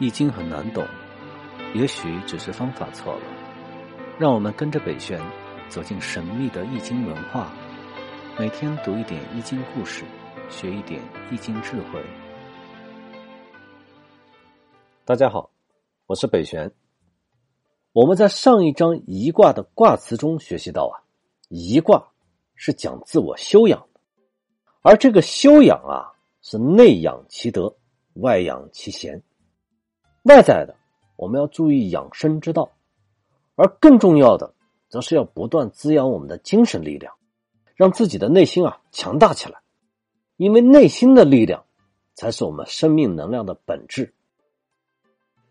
易经很难懂，也许只是方法错了。让我们跟着北玄走进神秘的易经文化，每天读一点易经故事，学一点易经智慧。大家好，我是北玄。我们在上一章一卦的卦辞中学习到啊，一卦是讲自我修养，而这个修养啊，是内养其德，外养其贤。外在的，我们要注意养生之道，而更重要的，则是要不断滋养我们的精神力量，让自己的内心啊强大起来。因为内心的力量，才是我们生命能量的本质。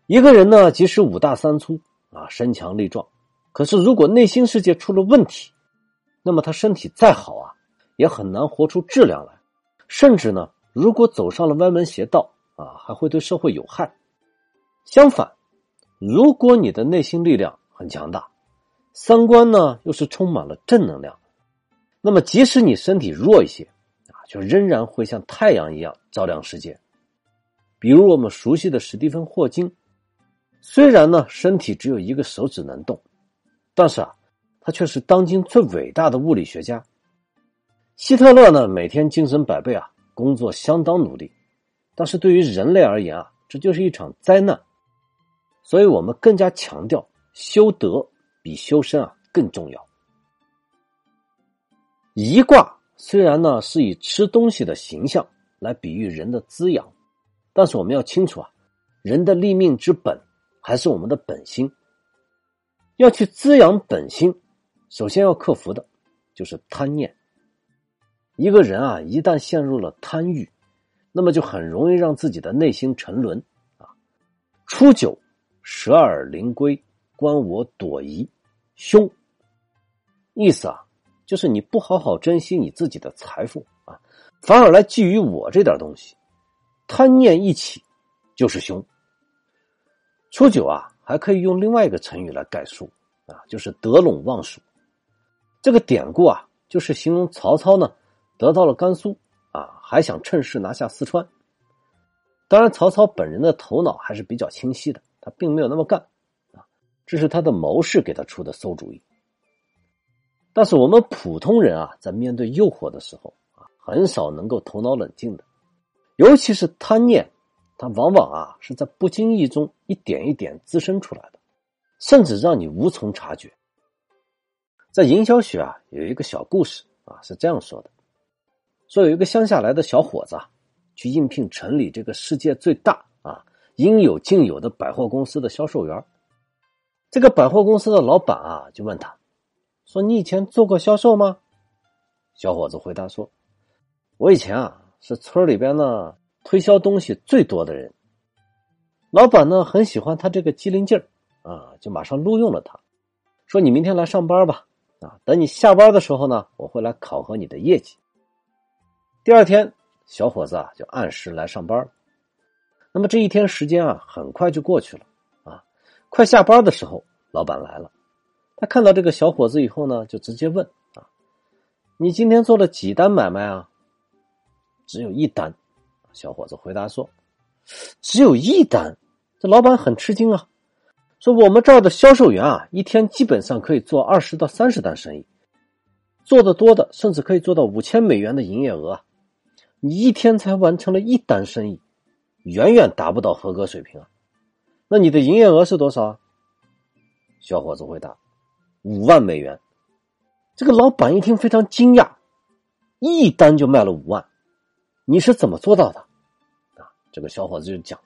一个人呢，即使五大三粗啊，身强力壮，可是如果内心世界出了问题，那么他身体再好啊，也很难活出质量来。甚至呢，如果走上了歪门邪道啊，还会对社会有害。相反，如果你的内心力量很强大，三观呢又是充满了正能量，那么即使你身体弱一些啊，就仍然会像太阳一样照亮世界。比如我们熟悉的史蒂芬·霍金，虽然呢身体只有一个手指能动，但是啊，他却是当今最伟大的物理学家。希特勒呢每天精神百倍啊，工作相当努力，但是对于人类而言啊，这就是一场灾难。所以我们更加强调修德比修身啊更重要。一卦虽然呢是以吃东西的形象来比喻人的滋养，但是我们要清楚啊，人的立命之本还是我们的本心。要去滋养本心，首先要克服的就是贪念。一个人啊，一旦陷入了贪欲，那么就很容易让自己的内心沉沦啊。初九。舍尔灵龟，观我朵颐，凶。意思啊，就是你不好好珍惜你自己的财富啊，反而来觊觎我这点东西，贪念一起就是凶。初九啊，还可以用另外一个成语来概述啊，就是得陇望蜀。这个典故啊，就是形容曹操呢得到了甘肃啊，还想趁势拿下四川。当然，曹操本人的头脑还是比较清晰的。他并没有那么干，啊，这是他的谋士给他出的馊主意。但是我们普通人啊，在面对诱惑的时候啊，很少能够头脑冷静的，尤其是贪念，它往往啊是在不经意中一点一点滋生出来的，甚至让你无从察觉。在营销学啊，有一个小故事啊，是这样说的：说有一个乡下来的小伙子啊，去应聘城里这个世界最大。应有尽有的百货公司的销售员，这个百货公司的老板啊，就问他，说：“你以前做过销售吗？”小伙子回答说：“我以前啊，是村里边呢推销东西最多的人。”老板呢很喜欢他这个机灵劲儿啊，就马上录用了他，说：“你明天来上班吧，啊，等你下班的时候呢，我会来考核你的业绩。”第二天，小伙子啊就按时来上班。那么这一天时间啊，很快就过去了啊！快下班的时候，老板来了。他看到这个小伙子以后呢，就直接问啊：“你今天做了几单买卖啊？”只有一单。小伙子回答说：“只有一单。”这老板很吃惊啊，说：“我们这儿的销售员啊，一天基本上可以做二十到三十单生意，做的多的甚至可以做到五千美元的营业额。你一天才完成了一单生意。”远远达不到合格水平啊！那你的营业额是多少啊？小伙子回答：“五万美元。”这个老板一听非常惊讶，一单就卖了五万，你是怎么做到的？啊，这个小伙子就讲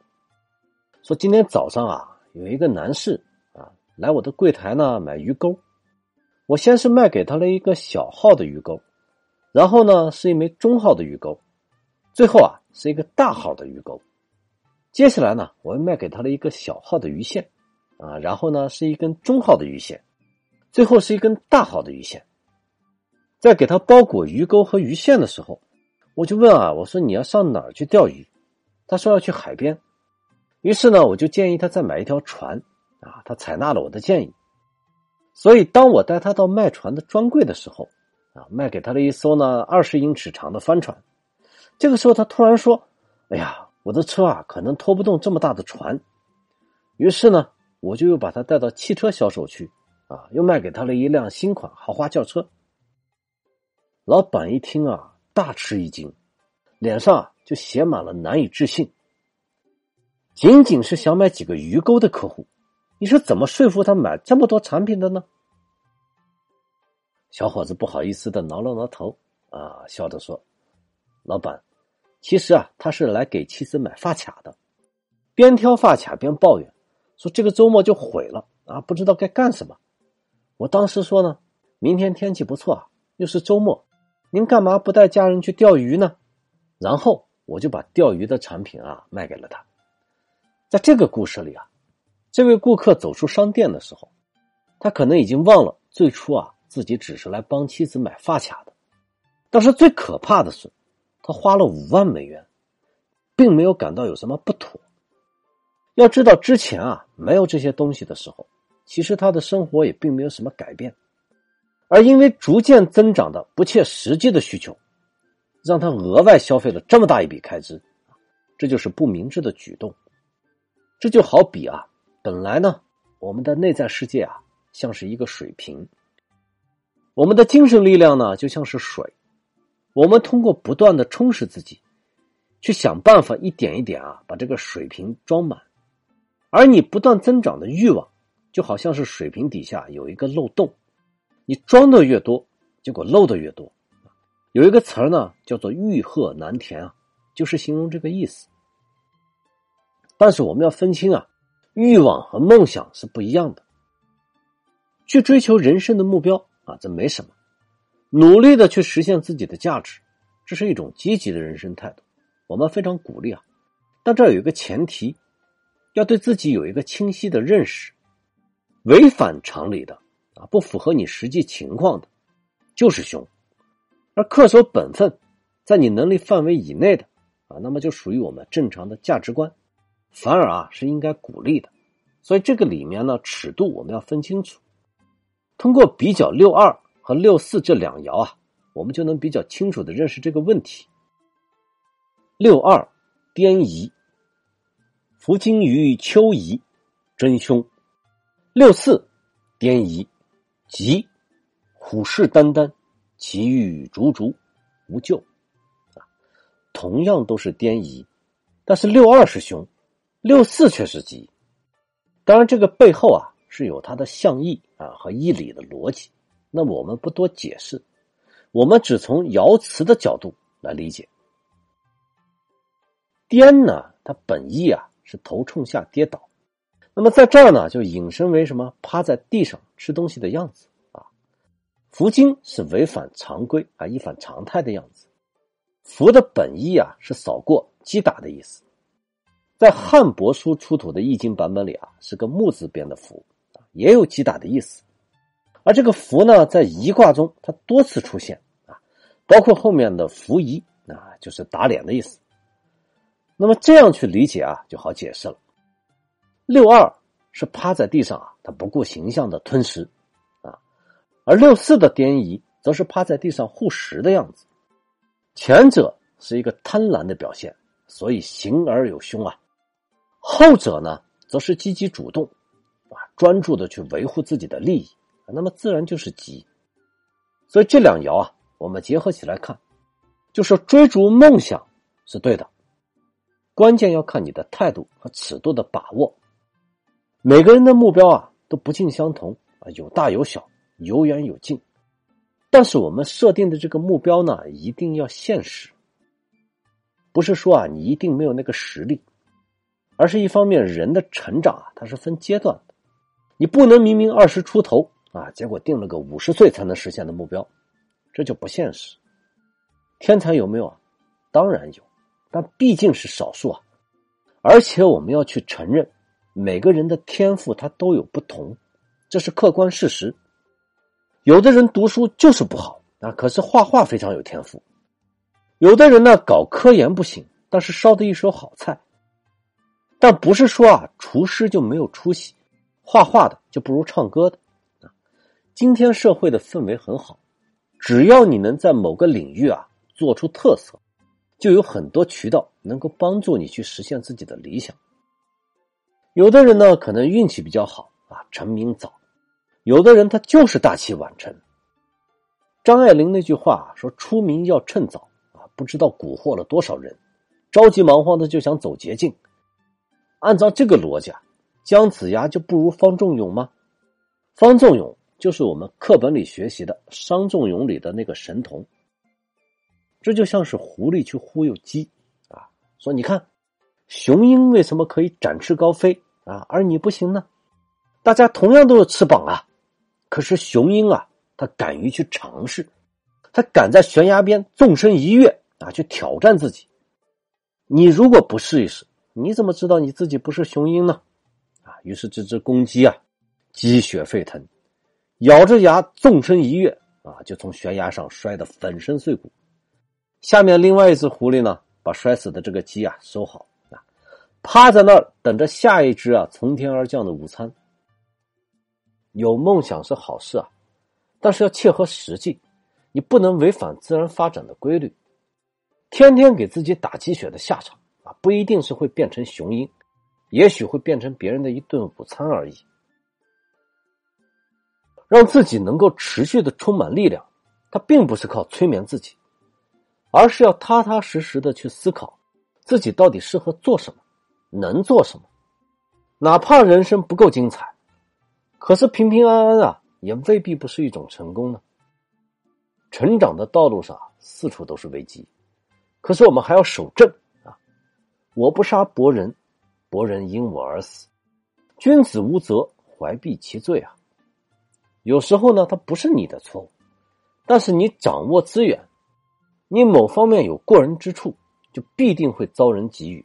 说：“今天早上啊，有一个男士啊来我的柜台呢买鱼钩，我先是卖给他了一个小号的鱼钩，然后呢是一枚中号的鱼钩，最后啊是一个大号的鱼钩。”接下来呢，我又卖给他了一个小号的鱼线，啊，然后呢是一根中号的鱼线，最后是一根大号的鱼线。在给他包裹鱼钩和鱼线的时候，我就问啊，我说你要上哪儿去钓鱼？他说要去海边。于是呢，我就建议他再买一条船，啊，他采纳了我的建议。所以当我带他到卖船的专柜的时候，啊，卖给他了一艘呢二十英尺长的帆船。这个时候他突然说：“哎呀。”我的车啊，可能拖不动这么大的船，于是呢，我就又把他带到汽车销售区，啊，又卖给他了一辆新款豪华轿车。老板一听啊，大吃一惊，脸上就写满了难以置信。仅仅是想买几个鱼钩的客户，你是怎么说服他买这么多产品的呢？小伙子不好意思的挠了挠头，啊，笑着说：“老板，其实啊，他是来给妻子买发卡的。”边挑发卡边抱怨说：“这个周末就毁了啊，不知道该干什么。”我当时说呢：“明天天气不错啊，又是周末，您干嘛不带家人去钓鱼呢？”然后我就把钓鱼的产品啊卖给了他。在这个故事里啊，这位顾客走出商店的时候，他可能已经忘了最初啊自己只是来帮妻子买发卡的。但是最可怕的是，他花了五万美元，并没有感到有什么不妥。要知道之前啊没有这些东西的时候，其实他的生活也并没有什么改变，而因为逐渐增长的不切实际的需求，让他额外消费了这么大一笔开支，这就是不明智的举动。这就好比啊，本来呢，我们的内在世界啊，像是一个水瓶，我们的精神力量呢，就像是水，我们通过不断的充实自己，去想办法一点一点啊，把这个水瓶装满。而你不断增长的欲望，就好像是水瓶底下有一个漏洞，你装的越多，结果漏的越多。有一个词儿呢，叫做“欲壑难填”啊，就是形容这个意思。但是我们要分清啊，欲望和梦想是不一样的。去追求人生的目标啊，这没什么；努力的去实现自己的价值，这是一种积极的人生态度，我们非常鼓励啊。但这有一个前提，要对自己有一个清晰的认识。违反常理的啊，不符合你实际情况的，就是凶；而恪守本分，在你能力范围以内的啊，那么就属于我们正常的价值观。反而啊是应该鼓励的，所以这个里面呢尺度我们要分清楚。通过比较六二和六四这两爻啊，我们就能比较清楚的认识这个问题。六二颠夷，伏金于丘夷，真凶；六四颠夷，吉，虎视眈眈，其欲逐逐，无咎。啊，同样都是颠夷，但是六二是凶。六四却是吉，当然这个背后啊是有它的象意啊和义理的逻辑，那么我们不多解释，我们只从爻辞的角度来理解。颠呢，它本意啊是头冲下跌倒，那么在这儿呢就引申为什么趴在地上吃东西的样子啊？伏经是违反常规啊一反常态的样子，伏的本意啊是扫过击打的意思。在汉帛书出土的易经版本里啊，是个木字边的符，也有击打的意思。而这个福呢，在一卦中它多次出现啊，包括后面的福仪啊，就是打脸的意思。那么这样去理解啊，就好解释了。六二是趴在地上啊，他不顾形象的吞食啊，而六四的颠夷则是趴在地上护食的样子。前者是一个贪婪的表现，所以形而有凶啊。后者呢，则是积极主动，啊，专注的去维护自己的利益，那么自然就是吉。所以这两爻啊，我们结合起来看，就是追逐梦想是对的，关键要看你的态度和尺度的把握。每个人的目标啊都不尽相同啊，有大有小，有远有近。但是我们设定的这个目标呢，一定要现实，不是说啊，你一定没有那个实力。而是一方面，人的成长啊，它是分阶段的，你不能明明二十出头啊，结果定了个五十岁才能实现的目标，这就不现实。天才有没有啊？当然有，但毕竟是少数啊。而且我们要去承认，每个人的天赋他都有不同，这是客观事实。有的人读书就是不好啊，可是画画非常有天赋；有的人呢搞科研不行，但是烧的一手好菜。但不是说啊，厨师就没有出息，画画的就不如唱歌的。今天社会的氛围很好，只要你能在某个领域啊做出特色，就有很多渠道能够帮助你去实现自己的理想。有的人呢，可能运气比较好啊，成名早；有的人他就是大器晚成。张爱玲那句话说：“出名要趁早啊！”不知道蛊惑了多少人，着急忙慌的就想走捷径。按照这个逻辑啊，姜子牙就不如方仲永吗？方仲永就是我们课本里学习的《商仲永》里的那个神童。这就像是狐狸去忽悠鸡啊，说你看，雄鹰为什么可以展翅高飞啊，而你不行呢？大家同样都有翅膀啊，可是雄鹰啊。他敢于去尝试，他敢在悬崖边纵身一跃啊，去挑战自己。你如果不试一试，你怎么知道你自己不是雄鹰呢？啊，于是这只公鸡啊，鸡血沸腾，咬着牙纵身一跃啊，就从悬崖上摔得粉身碎骨。下面另外一只狐狸呢，把摔死的这个鸡啊收好啊，趴在那儿等着下一只啊从天而降的午餐。有梦想是好事啊。但是要切合实际，你不能违反自然发展的规律。天天给自己打鸡血的下场啊，不一定是会变成雄鹰，也许会变成别人的一顿午餐而已。让自己能够持续的充满力量，它并不是靠催眠自己，而是要踏踏实实的去思考自己到底适合做什么，能做什么。哪怕人生不够精彩，可是平平安安啊。也未必不是一种成功呢。成长的道路上四处都是危机，可是我们还要守正啊！我不杀伯仁，伯仁因我而死。君子无责，怀璧其罪啊！有时候呢，它不是你的错误，但是你掌握资源，你某方面有过人之处，就必定会遭人给予。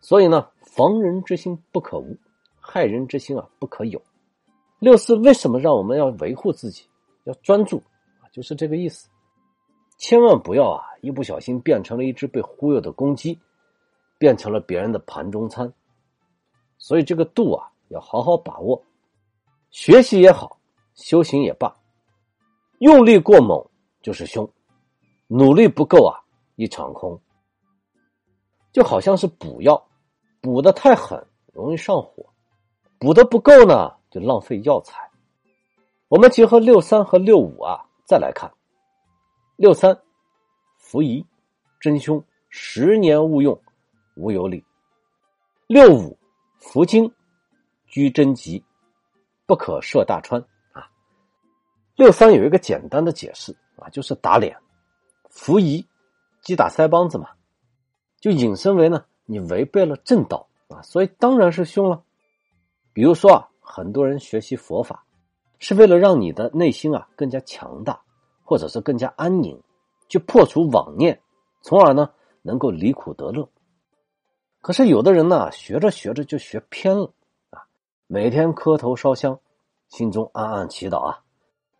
所以呢，防人之心不可无，害人之心啊不可有。六四为什么让我们要维护自己，要专注啊？就是这个意思。千万不要啊，一不小心变成了一只被忽悠的公鸡，变成了别人的盘中餐。所以这个度啊，要好好把握。学习也好，修行也罢，用力过猛就是凶，努力不够啊，一场空。就好像是补药，补的太狠容易上火，补的不够呢。就浪费药材。我们结合六三和六五啊，再来看六三，伏夷，真凶，十年勿用，无有理。六五，伏金，居贞吉，不可涉大川。六三有一个简单的解释啊，就是打脸。伏夷，击打腮帮子嘛，就引申为呢，你违背了正道啊，所以当然是凶了。比如说啊。很多人学习佛法，是为了让你的内心啊更加强大，或者是更加安宁，去破除妄念，从而呢能够离苦得乐。可是有的人呢，学着学着就学偏了啊，每天磕头烧香，心中暗暗祈祷啊，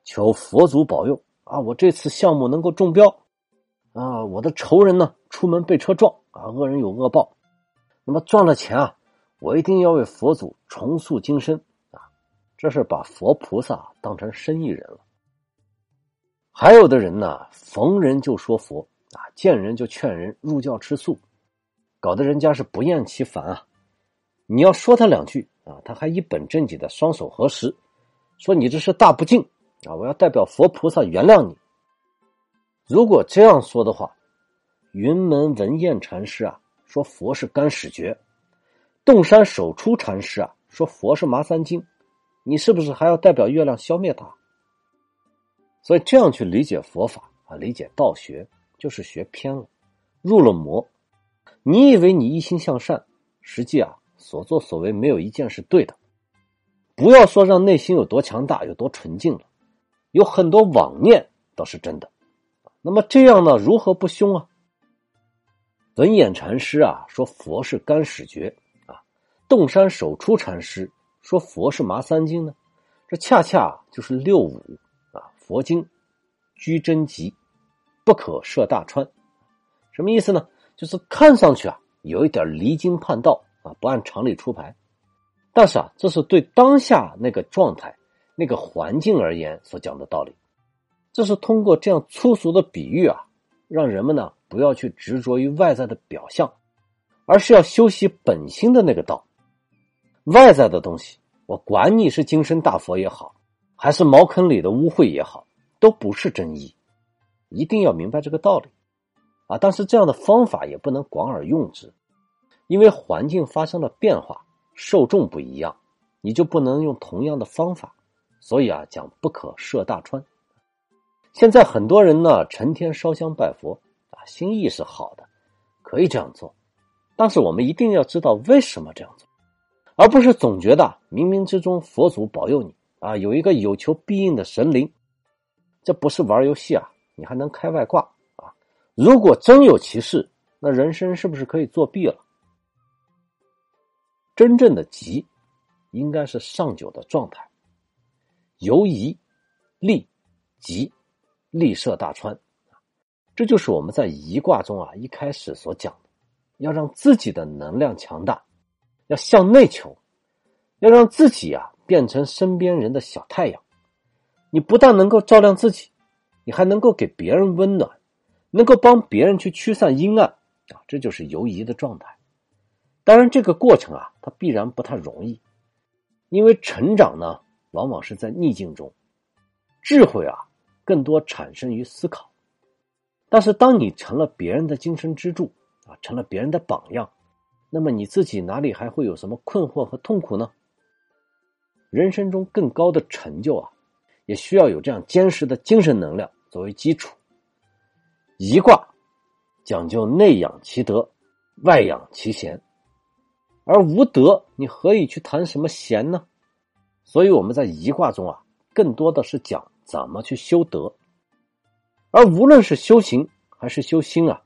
求佛祖保佑啊，我这次项目能够中标啊，我的仇人呢出门被车撞啊，恶人有恶报，那么赚了钱啊，我一定要为佛祖重塑金身啊。这是把佛菩萨当成生意人了。还有的人呢，逢人就说佛啊，见人就劝人入教吃素，搞得人家是不厌其烦啊。你要说他两句啊，他还一本正经的双手合十，说你这是大不敬啊！我要代表佛菩萨原谅你。如果这样说的话，云门文彦禅师啊说佛是干屎诀，洞山守出禅师啊说佛是麻三经。你是不是还要代表月亮消灭他？所以这样去理解佛法啊，理解道学就是学偏了，入了魔。你以为你一心向善，实际啊所作所为没有一件是对的。不要说让内心有多强大、有多纯净了，有很多妄念倒是真的。那么这样呢，如何不凶啊？文眼禅师啊说佛是干屎诀啊，洞山守出禅师。说佛是麻三经呢，这恰恰就是六五啊。佛经居真集，不可涉大川，什么意思呢？就是看上去啊有一点离经叛道啊，不按常理出牌。但是啊，这是对当下那个状态、那个环境而言所讲的道理。这是通过这样粗俗的比喻啊，让人们呢不要去执着于外在的表象，而是要修习本心的那个道。外在的东西，我管你是金身大佛也好，还是茅坑里的污秽也好，都不是真意。一定要明白这个道理啊！但是这样的方法也不能广而用之，因为环境发生了变化，受众不一样，你就不能用同样的方法。所以啊，讲不可涉大川。现在很多人呢，成天烧香拜佛啊，心意是好的，可以这样做，但是我们一定要知道为什么这样做，而不是总觉得冥冥之中佛祖保佑你啊，有一个有求必应的神灵，这不是玩游戏啊。你还能开外挂啊？如果真有其事，那人生是不是可以作弊了？真正的吉，应该是上九的状态，由夷利吉，利涉大川。这就是我们在夷卦中啊一开始所讲的，要让自己的能量强大，要向内求，要让自己啊变成身边人的小太阳。你不但能够照亮自己。你还能够给别人温暖，能够帮别人去驱散阴暗啊，这就是游移的状态。当然，这个过程啊，它必然不太容易，因为成长呢，往往是在逆境中，智慧啊，更多产生于思考。但是，当你成了别人的精神支柱啊，成了别人的榜样，那么你自己哪里还会有什么困惑和痛苦呢？人生中更高的成就啊，也需要有这样坚实的精神能量。作为基础，一卦讲究内养其德，外养其贤，而无德，你何以去谈什么贤呢？所以我们在一卦中啊，更多的是讲怎么去修德，而无论是修行还是修心啊，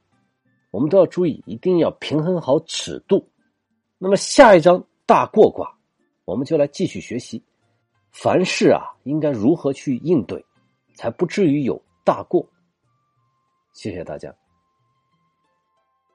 我们都要注意，一定要平衡好尺度。那么下一章大过卦，我们就来继续学习，凡事啊，应该如何去应对，才不至于有。大过，谢谢大家。